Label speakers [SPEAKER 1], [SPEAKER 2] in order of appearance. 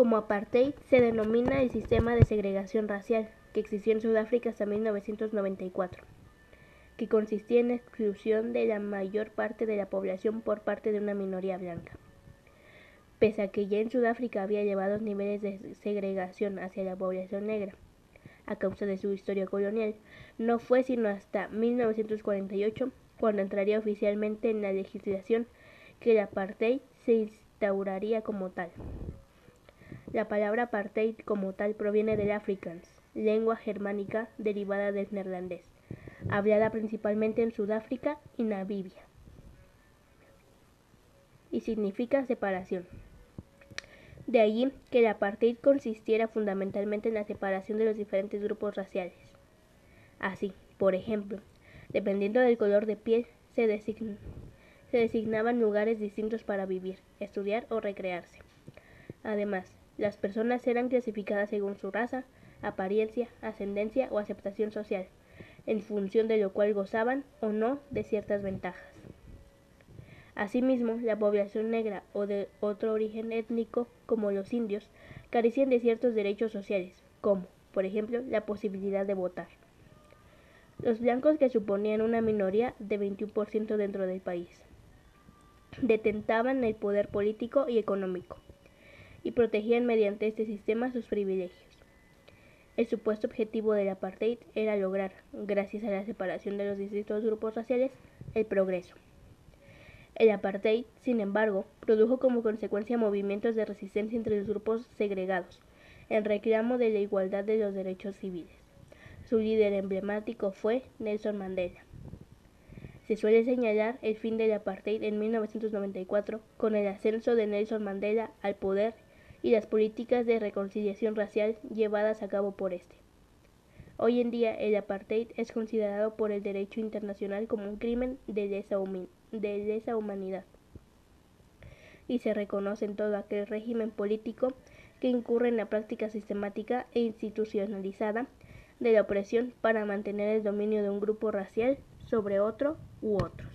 [SPEAKER 1] Como apartheid se denomina el sistema de segregación racial que existió en Sudáfrica hasta 1994, que consistía en la exclusión de la mayor parte de la población por parte de una minoría blanca. Pese a que ya en Sudáfrica había llevados niveles de segregación hacia la población negra, a causa de su historia colonial, no fue sino hasta 1948 cuando entraría oficialmente en la legislación que el apartheid se instauraría como tal. La palabra apartheid como tal proviene del afrikaans, lengua germánica derivada del neerlandés, hablada principalmente en Sudáfrica y Namibia, y significa separación. De allí que el apartheid consistiera fundamentalmente en la separación de los diferentes grupos raciales. Así, por ejemplo, dependiendo del color de piel, se, se designaban lugares distintos para vivir, estudiar o recrearse. Además, las personas eran clasificadas según su raza, apariencia, ascendencia o aceptación social, en función de lo cual gozaban o no de ciertas ventajas. Asimismo, la población negra o de otro origen étnico, como los indios, carecían de ciertos derechos sociales, como, por ejemplo, la posibilidad de votar. Los blancos, que suponían una minoría de 21% dentro del país, detentaban el poder político y económico y protegían mediante este sistema sus privilegios. El supuesto objetivo del apartheid era lograr, gracias a la separación de los distintos grupos raciales, el progreso. El apartheid, sin embargo, produjo como consecuencia movimientos de resistencia entre los grupos segregados, en reclamo de la igualdad de los derechos civiles. Su líder emblemático fue Nelson Mandela. Se suele señalar el fin del apartheid en 1994 con el ascenso de Nelson Mandela al poder y las políticas de reconciliación racial llevadas a cabo por este. Hoy en día el apartheid es considerado por el derecho internacional como un crimen de lesa, humanidad y se reconoce en todo aquel régimen político que incurre en la práctica sistemática e institucionalizada de la opresión para mantener el dominio de un grupo racial sobre otro u otro.